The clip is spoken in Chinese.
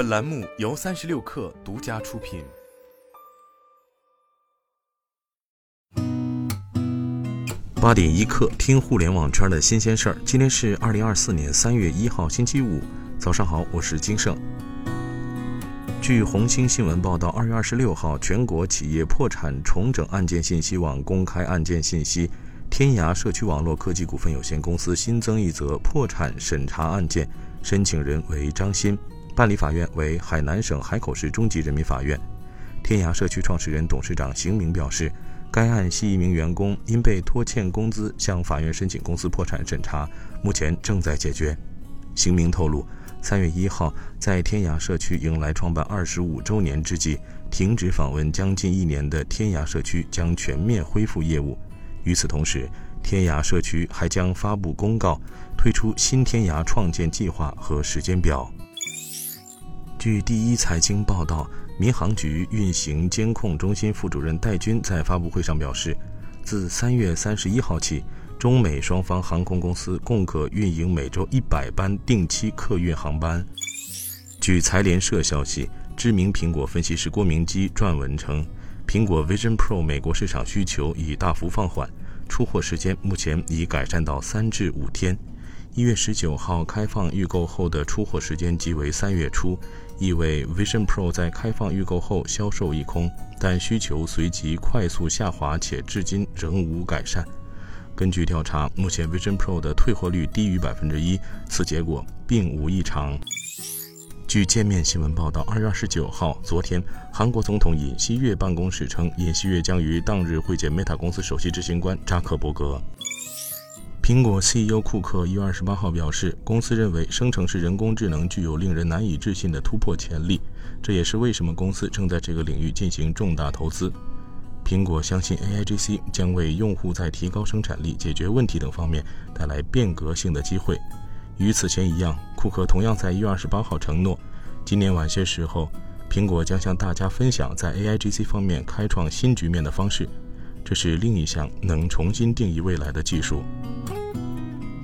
本栏目由三十六氪独家出品。八点一刻，听互联网圈的新鲜事儿。今天是二零二四年三月一号，星期五，早上好，我是金盛。据红星新闻报道，二月二十六号，全国企业破产重整案件信息网公开案件信息。天涯社区网络科技股份有限公司新增一则破产审查案件，申请人为张鑫，办理法院为海南省海口市中级人民法院。天涯社区创始人、董事长邢明表示，该案系一名员工因被拖欠工资，向法院申请公司破产审查，目前正在解决。邢明透露，三月一号在天涯社区迎来创办二十五周年之际，停止访问将近一年的天涯社区将全面恢复业务。与此同时，天涯社区还将发布公告，推出新天涯创建计划和时间表。据第一财经报道，民航局运行监控中心副主任戴军在发布会上表示，自三月三十一号起，中美双方航空公司共可运营每周一百班定期客运航班。据财联社消息，知名苹果分析师郭明基撰文称。苹果 Vision Pro 美国市场需求已大幅放缓，出货时间目前已改善到三至五天。一月十九号开放预购后的出货时间即为三月初，意味 Vision Pro 在开放预购后销售一空，但需求随即快速下滑，且至今仍无改善。根据调查，目前 Vision Pro 的退货率低于百分之一，此结果并无异常。据界面新闻报道，二月二十九号，昨天，韩国总统尹锡悦办公室称，尹锡悦将于当日会见 Meta 公司首席执行官扎克伯格。苹果 CEO 库克一月二十八号表示，公司认为生成式人工智能具有令人难以置信的突破潜力，这也是为什么公司正在这个领域进行重大投资。苹果相信 AIGC 将为用户在提高生产力、解决问题等方面带来变革性的机会。与此前一样，库克同样在一月二十八号承诺，今年晚些时候，苹果将向大家分享在 AIGC 方面开创新局面的方式。这是另一项能重新定义未来的技术。